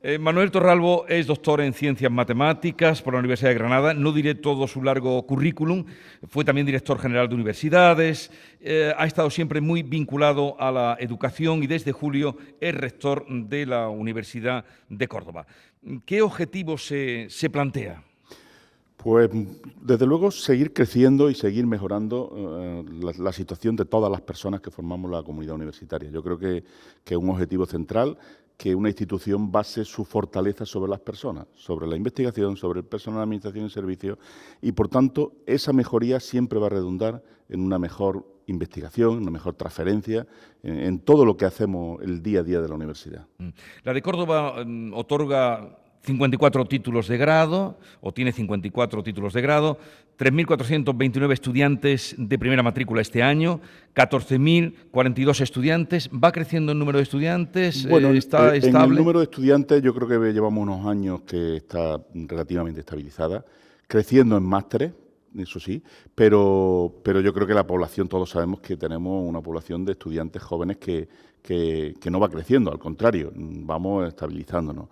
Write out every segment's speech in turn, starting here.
Eh, Manuel Torralbo es doctor en Ciencias Matemáticas por la Universidad de Granada. No diré todo su largo currículum. Fue también director general de universidades. Eh, ha estado siempre muy vinculado a la educación y desde julio es rector de la Universidad de Córdoba. ¿Qué objetivo se, plantea? Pues desde luego seguir creciendo y seguir mejorando eh, la, situación de todas las personas que formamos la comunidad universitaria. Yo creo que es un objetivo central que una institución base su fortaleza sobre las personas, sobre la investigación, sobre el personal de administración y servicios, y por tanto esa mejoría siempre va a redundar en una mejor investigación, en una mejor transferencia, en, todo lo que hacemos el día a día de la universidad. Mm. La de Córdoba mm, otorga 54 títulos de grado, o tiene 54 títulos de grado, 3.429 estudiantes de primera matrícula este año, 14.042 estudiantes. ¿Va creciendo el número de estudiantes? Bueno, ¿Está en estable? el número de estudiantes yo creo que llevamos unos años que está relativamente estabilizada, creciendo en másteres, eso sí, pero, pero yo creo que la población, todos sabemos que tenemos una población de estudiantes jóvenes que, que, que no va creciendo, al contrario, vamos estabilizándonos.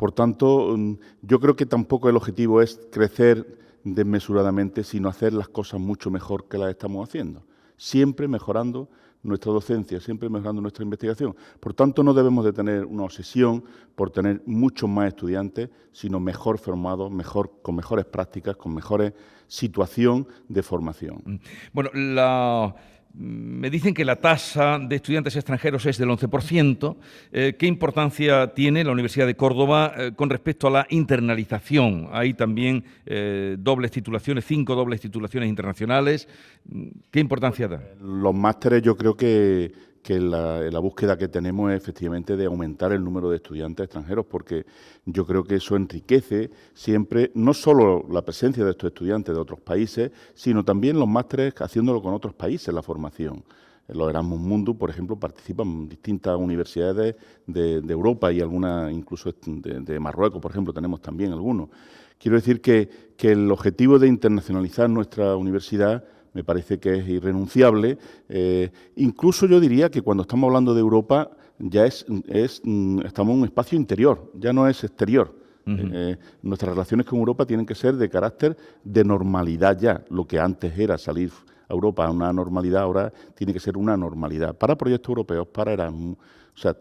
Por tanto, mm, yo creo que tampoco el objetivo es crecer desmesuradamente, sino hacer las cosas mucho mejor que las estamos haciendo. Siempre mejorando nuestra docencia, siempre mejorando nuestra investigación. Por tanto, no debemos de tener una obsesión por tener muchos más estudiantes, sino mejor formados, mejor, con mejores prácticas, con mejores situación de formación. Mm. Bueno, la me dicen que la tasa de estudiantes extranjeros es del 11%. Eh, ¿Qué importancia tiene la Universidad de Córdoba eh, con respecto a la internalización? Hay también eh, dobles titulaciones, cinco dobles titulaciones internacionales. ¿Qué importancia da? Los másteres yo creo que que la, búsqueda que tenemos es efectivamente de aumentar el número de estudiantes extranjeros, porque yo creo que eso enriquece siempre no solo la presencia de estos estudiantes de otros países, sino también los másteres haciéndolo con otros países, la formación. En los Erasmus Mundus, por ejemplo, participan distintas universidades de, Europa y algunas incluso de, de, Marruecos, por ejemplo, tenemos también algunos. Quiero decir que, que el objetivo de internacionalizar nuestra universidad me parece que es irrenunciable. Eh, incluso yo diría que cuando estamos hablando de Europa ya es, es mm, estamos en un espacio interior, ya no es exterior. Eh, nuestras relaciones con Europa tienen que ser de carácter de normalidad ya. Lo que antes era salir a Europa a una normalidad, ahora tiene que ser una normalidad. Para proyectos europeos, para Erasmus, o sea,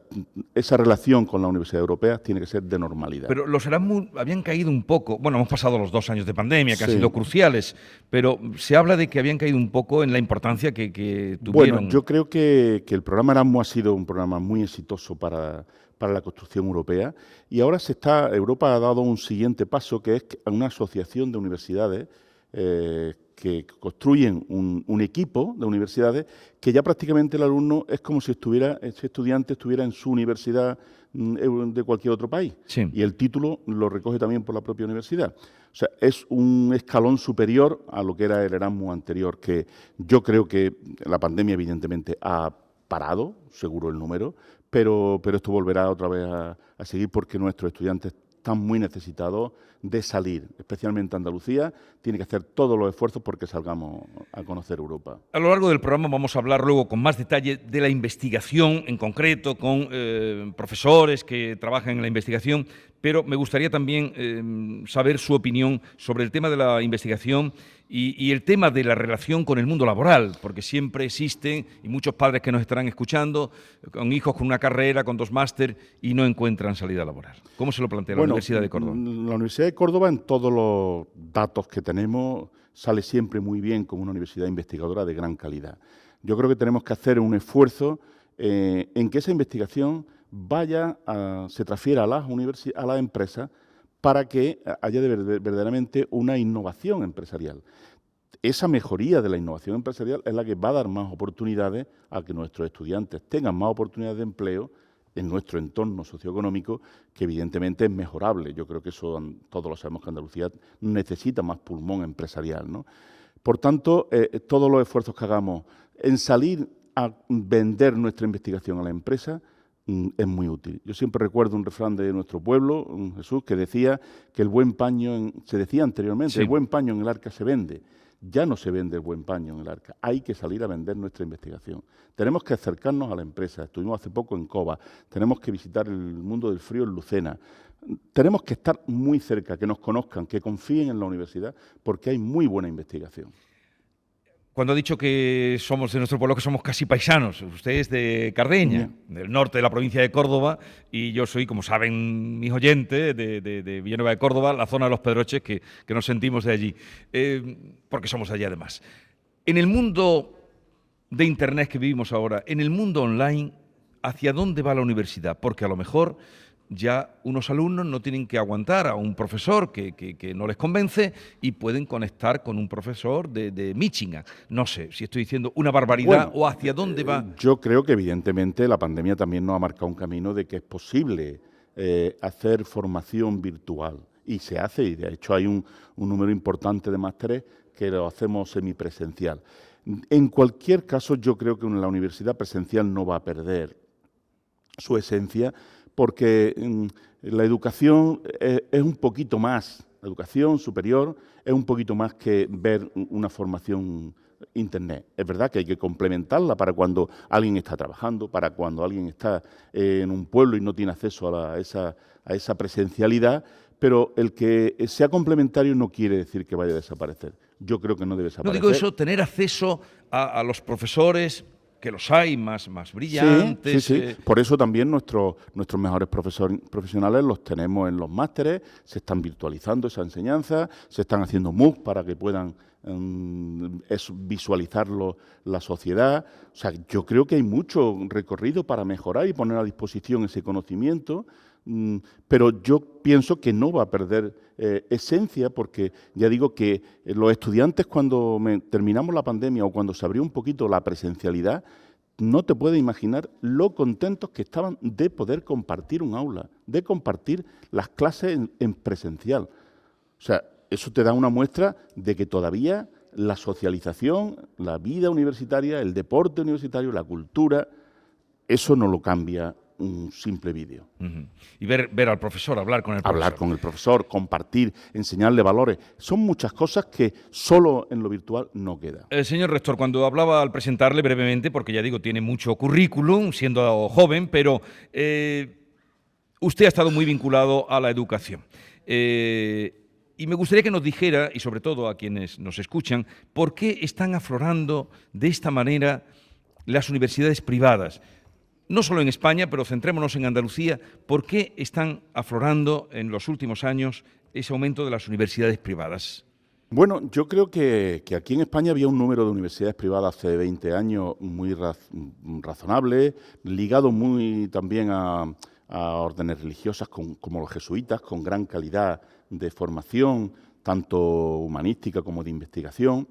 esa relación con la Universidad Europea tiene que ser de normalidad. Pero los Erasmus habían caído un poco, bueno, hemos pasado los dos años de pandemia que han sido cruciales, pero se habla de que habían caído un poco en la importancia que, tuvieron. Bueno, yo creo que, el programa Erasmus ha sido un programa muy exitoso para, la construcción europea y ahora se está, Europa ha dado un siguiente paso que es una asociación de universidades eh, que construyen un, equipo de universidades que ya prácticamente el alumno es como si estuviera, ese estudiante estuviera en su universidad mm, de cualquier otro país. Y el título lo recoge también por la propia universidad. O sea, es un escalón superior a lo que era el Erasmus anterior, que yo creo que la pandemia evidentemente ha parado, seguro el número, pero, pero esto volverá otra vez a, a seguir porque nuestros estudiantes están muy necesitados de salir, especialmente Andalucía, tiene que hacer todos los esfuerzos porque salgamos a conocer Europa. A lo largo del programa vamos a hablar luego con más detalle de la investigación en concreto, con eh, profesores que trabajan en la investigación, pero me gustaría también eh, saber su opinión sobre el tema de la investigación y, el tema de la relación con el mundo laboral, porque siempre existen, y muchos padres que nos estarán escuchando, con hijos con una carrera, con dos máster, y no encuentran salida laboral. ¿Cómo se lo plantea la Universidad de Córdoba? La Universidad de Córdoba, en todos los datos que tenemos, sale siempre muy bien como una universidad investigadora de gran calidad. Yo creo que tenemos que hacer un esfuerzo eh, en que esa investigación vaya a, se transfiera a las, a las empresas para que haya verdaderamente una innovación empresarial. Esa mejoría de la innovación empresarial es la que va a dar más oportunidades a que nuestros estudiantes tengan más oportunidades de empleo en nuestro entorno socioeconómico, que evidentemente es mejorable. Yo creo que eso todos lo sabemos que Andalucía necesita más pulmón empresarial. Por tanto, eh, todos los esfuerzos que hagamos en salir a vender nuestra investigación a la empresa es muy útil. Yo siempre recuerdo un refrán de nuestro pueblo, Jesús, que decía que el buen paño, se decía anteriormente, el buen paño en el arca se vende. Ya no se vende el buen paño en el arca, hay que salir a vender nuestra investigación. Tenemos que acercarnos a la empresa. Estuvimos hace poco en Cova, tenemos que visitar el mundo del frío en Lucena. tenemos que estar muy cerca, que nos conozcan, que confíen en la universidad, porque hay muy buena investigación. Cuando ha dicho que somos de nuestro pueblo, que somos casi paisanos, usted es de Cardeña, del norte de la provincia de Córdoba, y yo soy, como saben mis oyentes, de, de, Villanueva de Córdoba, la zona de los Pedroches, que, nos sentimos de allí, eh, porque somos allí además. En el mundo de Internet que vivimos ahora, en el mundo online, ¿hacia dónde va la universidad? Porque a lo mejor ya unos alumnos no tienen que aguantar a un profesor que, no les convence y pueden conectar con un profesor de, Michigan. No sé si estoy diciendo una barbaridad o hacia dónde va. Eh, yo creo que evidentemente la pandemia también nos ha marcado un camino de que es posible eh, hacer formación virtual. Y se hace, y de hecho hay un, un número importante de másteres que lo hacemos semipresencial. En cualquier caso, yo creo que la universidad presencial no va a perder su esencia porque mm, la educación es, un poquito más, la educación superior es un poquito más que ver una formación Internet. Es verdad que hay que complementarla para cuando alguien está trabajando, para cuando alguien está en un pueblo y no tiene acceso a, esa, a esa presencialidad, pero el que sea complementario no quiere decir que vaya a desaparecer. Yo creo que no debe desaparecer. No digo eso, tener acceso a los profesores, que los hay más, más brillantes. Sí, sí, sí. Eh. Por eso también nuestros nuestros mejores profesores, profesionales los tenemos en los másteres, se están virtualizando esa enseñanza, se están haciendo MOOC para que puedan mm, visualizarlo la sociedad. O sea, yo creo que hay mucho recorrido para mejorar y poner a disposición ese conocimiento, pero yo pienso que no va a perder eh, esencia porque ya digo que los estudiantes cuando terminamos la pandemia o cuando se abrió un poquito la presencialidad, no te puedes imaginar lo contentos que estaban de poder compartir un aula, de compartir las clases en, presencial. O sea, eso te da una muestra de que todavía la socialización, la vida universitaria, el deporte universitario, la cultura, eso no lo cambia un simple vídeo. Y ver, ver al profesor, hablar con el profesor. Hablar con el profesor, compartir, enseñarle valores. Son muchas cosas que solo en lo virtual no queda. El señor rector, cuando hablaba al presentarle brevemente, porque ya digo, tiene mucho currículum, siendo joven, pero eh, usted ha estado muy vinculado a la educación. Eh, y me gustaría que nos dijera, y sobre todo a quienes nos escuchan, por qué están aflorando de esta manera las universidades privadas no solo en España, pero centrémonos en Andalucía, ¿por qué están aflorando en los últimos años ese aumento de las universidades privadas? Bueno, yo creo que, aquí en España había un número de universidades privadas hace 20 años muy razonable, ligado muy también a, órdenes religiosas como los jesuitas, con gran calidad de formación, tanto humanística como de investigación.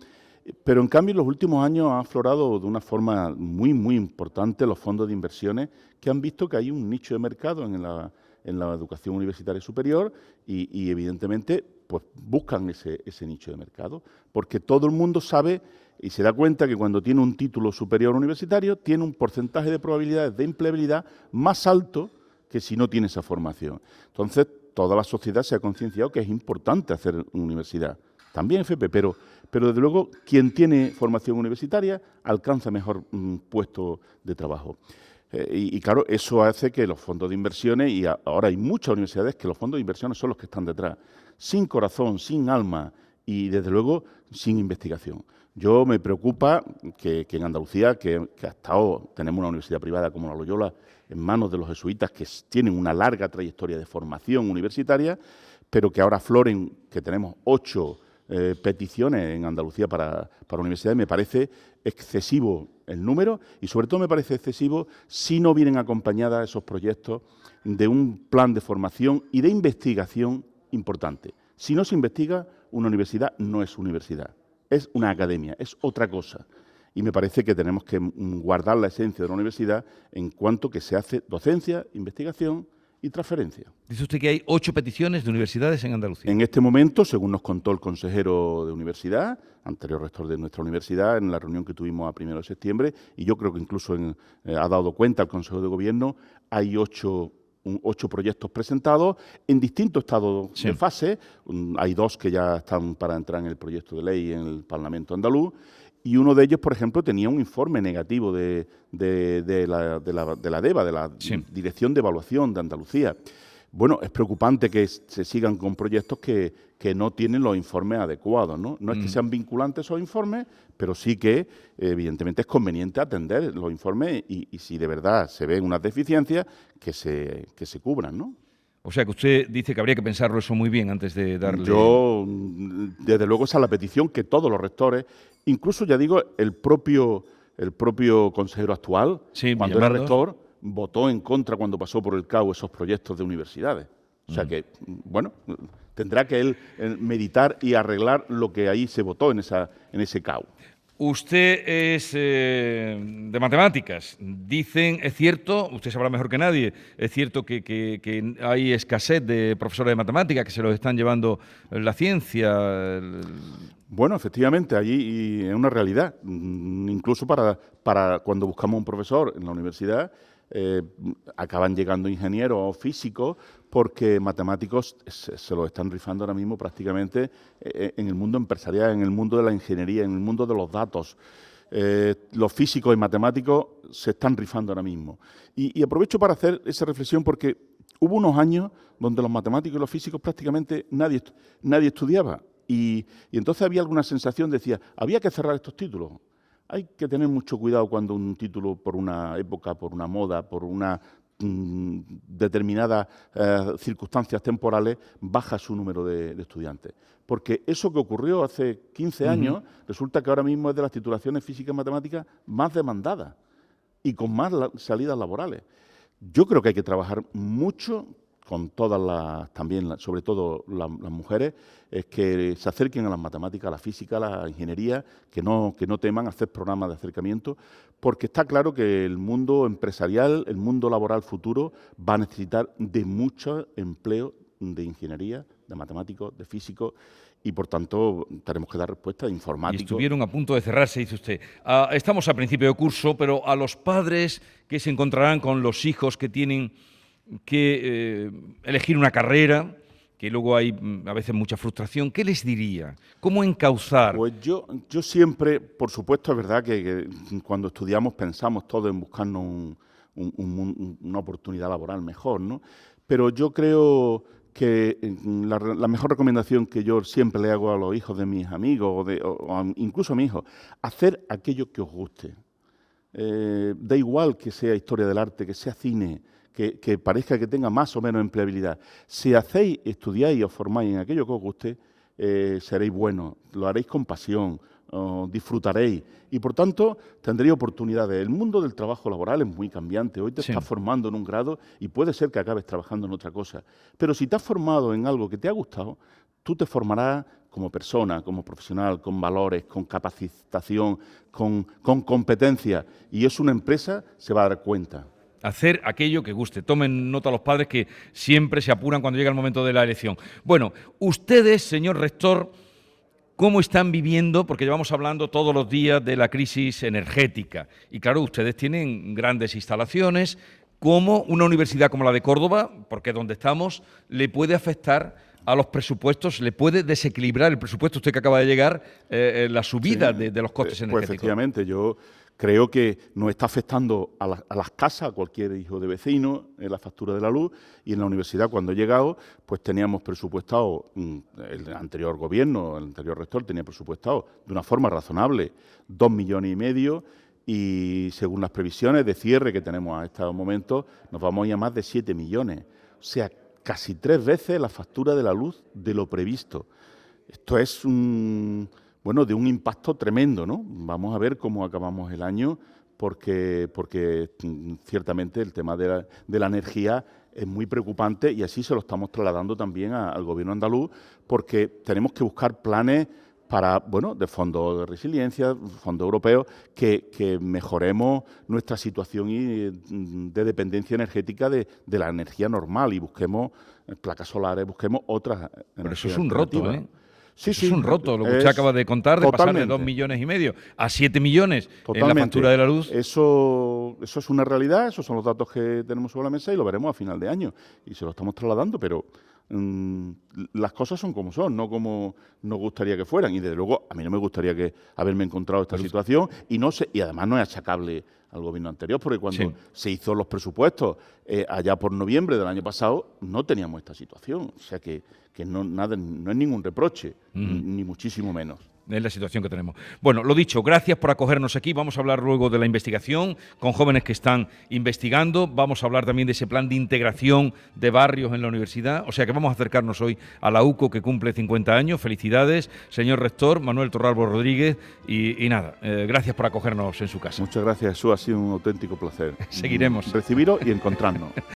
Pero en cambio en los últimos años ha aflorado de una forma muy, muy importante los fondos de inversiones que han visto que hay un nicho de mercado en la, educación universitaria superior y, evidentemente pues buscan ese, ese, nicho de mercado, porque todo el mundo sabe y se da cuenta que cuando tiene un título superior universitario tiene un porcentaje de probabilidades de empleabilidad más alto que si no tiene esa formación. Entonces, toda la sociedad se ha concienciado que es importante hacer universidad también FP, pero, pero desde luego quien tiene formación universitaria alcanza mejor mm, puesto de trabajo. Eh, y, claro, eso hace que los fondos de inversiones, y ahora hay muchas universidades que los fondos de inversiones son los que están detrás, sin corazón, sin alma y desde luego sin investigación. Yo me preocupa que, en Andalucía, que, que, hasta ahora tenemos una universidad privada como la Loyola en manos de los jesuitas que tienen una larga trayectoria de formación universitaria, pero que ahora floren, que tenemos ocho eh, peticiones en Andalucía para, para universidades, me parece excesivo el número y sobre todo me parece excesivo si no vienen acompañadas esos proyectos de un plan de formación y de investigación importante. Si no se investiga, una universidad no es universidad, es una academia, es otra cosa. Y me parece que tenemos que guardar la esencia de la universidad en cuanto que se hace docencia, investigación, y transferencia. Dice usted que hay ocho peticiones de universidades en Andalucía. En este momento, según nos contó el consejero de universidad, anterior rector de nuestra universidad, en la reunión que tuvimos a primero de septiembre, y yo creo que incluso eh, ha dado cuenta el Consejo de Gobierno, hay ocho ocho proyectos presentados en distintos estados de fase. hay dos que ya están para entrar en el proyecto de ley en el Parlamento andaluz y uno de ellos, por ejemplo, tenía un informe negativo de, la, de la, DEVA, de la Dirección de Evaluación de Andalucía. bueno, es preocupante que se sigan con proyectos que, no tienen los informes adecuados. No, no es que mm. sean vinculantes esos informes, pero sí que evidentemente es conveniente atender los informes y, si de verdad se ven unas deficiencias, que se, que se cubran. ¿no? O sea que usted dice que habría que pensarlo eso muy bien antes de darle. Yo, desde luego, esa es la petición que todos los rectores, incluso ya digo, el propio, el propio consejero actual, cuando era rector, votó en contra cuando pasó por el CAU esos proyectos de universidades. O sea mm. que, bueno, tendrá que él eh, meditar y arreglar lo que ahí se votó en, esa, en ese CAU. Usted es eh, de matemáticas. Dicen, es cierto, usted sabrá mejor que nadie, es cierto que, hay escasez de profesores de matemáticas que se los están llevando la ciencia. Bueno, efectivamente, allí es una realidad. Mm, incluso para, para cuando buscamos un profesor en la universidad, eh, acaban llegando ingenieros o físicos porque matemáticos se, lo están rifando ahora mismo prácticamente eh, eh, en el mundo empresarial, en el mundo de la ingeniería, en el mundo de los datos. los físicos y matemáticos se están rifando ahora mismo. Y, aprovecho para hacer esa reflexión porque hubo unos años donde los matemáticos y los físicos prácticamente nadie, nadie estudiaba. Y entonces había alguna sensación, decía, había que cerrar estos títulos. Hay que tener mucho cuidado cuando un título por una época, por una moda, por una mm, determinadas eh, circunstancias temporales baja su número de, estudiantes. Porque eso que ocurrió hace 15 años resulta que ahora mismo es de las titulaciones físicas y matemáticas más demandadas y con más salidas laborales. Yo creo que hay que trabajar mucho con todas las, también, sobre todo las, mujeres, es que se acerquen a las matemáticas, a la física, a la ingeniería, que no, que no teman hacer programas de acercamiento, porque está claro que el mundo empresarial, el mundo laboral futuro, va a necesitar de mucho empleo de ingeniería, de matemáticos, de físicos, y por tanto tenemos que dar respuesta de informáticos. estuvieron a punto de cerrarse, dice usted. Ah, estamos a principio de curso, pero a los padres que se encontrarán con los hijos que tienen que eh, elegir una carrera, que luego hay mm, a veces mucha frustración, ¿qué les diría? ¿Cómo encauzar? Pues yo, yo siempre, por supuesto, es verdad que, cuando estudiamos pensamos todos en buscarnos una oportunidad laboral mejor, ¿no? Pero yo creo que mm, la, mejor recomendación que yo siempre le hago a los hijos de mis amigos, o, de, incluso a mis hijos, hacer aquello que os guste. Eh, da igual que sea historia del arte, que sea cine, que, parezca que tenga más o menos empleabilidad. Si hacéis, estudiáis y os formáis en aquello que os guste, eh, seréis buenos, lo haréis con pasión, disfrutaréis y por tanto tendréis oportunidades. El mundo del trabajo laboral es muy cambiante. Hoy te estás formando en un grado y puede ser que acabes trabajando en otra cosa. Pero si te has formado en algo que te ha gustado, tú te formarás como persona, como profesional, con valores, con capacitación, con, con competencia. Y es una empresa, se va a dar cuenta hacer aquello que guste. Tomen nota los padres que siempre se apuran cuando llega el momento de la elección. Bueno, ustedes, señor rector, ¿cómo están viviendo? Porque llevamos hablando todos los días de la crisis energética. Y claro, ustedes tienen grandes instalaciones. ¿Cómo una universidad como la de Córdoba, porque donde estamos, le puede afectar a los presupuestos, le puede desequilibrar el presupuesto, usted que acaba de llegar, eh, eh, la subida de, los costes energéticos? Pues efectivamente, yo creo que nos está afectando a, las casas, a cualquier hijo de vecino, la factura de la luz, y en la universidad cuando he llegado, pues teníamos presupuestado, mm, el anterior gobierno, el anterior rector tenía presupuestado de una forma razonable dos millones y medio, y según las previsiones de cierre que tenemos a este momento, nos vamos a ir a más de siete millones. O sea, casi tres veces la factura de la luz de lo previsto. Esto es un bueno, de un impacto tremendo, ¿no? Vamos a ver cómo acabamos el año, porque, porque mm, ciertamente el tema de la, energía es muy preocupante y así se lo estamos trasladando también al gobierno andaluz, porque tenemos que buscar planes para, bueno, de fondos de resiliencia, fondos europeos, que, que, mejoremos nuestra situación y, mm, de dependencia energética de, de, la energía normal y busquemos placas solares, busquemos otras. Pero eso es un roto, ¿eh? Sí, sí, es un roto, lo que usted acaba de contar, de pasar de dos millones y medio a siete millones en la factura de la luz. Eso, eso es una realidad, esos son los datos que tenemos sobre la mesa y lo veremos a final de año. Y se lo estamos trasladando, pero mm, las cosas son como son, no como nos gustaría que fueran. Y desde luego, a mí no me gustaría que haberme encontrado esta situación y no sé, y además no es achacable al gobierno anterior, porque cuando se hizo los presupuestos eh, allá por noviembre del año pasado, no teníamos esta situación. O sea que, no, nada, no es ningún reproche, ni muchísimo menos es la situación que tenemos. Bueno, lo dicho, gracias por acogernos aquí. Vamos a hablar luego de la investigación con jóvenes que están investigando. Vamos a hablar también de ese plan de integración de barrios en la universidad. O sea que vamos a acercarnos hoy a la UCO que cumple 50 años. Felicidades, señor rector Manuel Torralbo Rodríguez. Y, nada, eh, gracias por acogernos en su casa. Muchas gracias, Jesús. Ha sido un auténtico placer. Seguiremos. Recibiros y encontrarnos.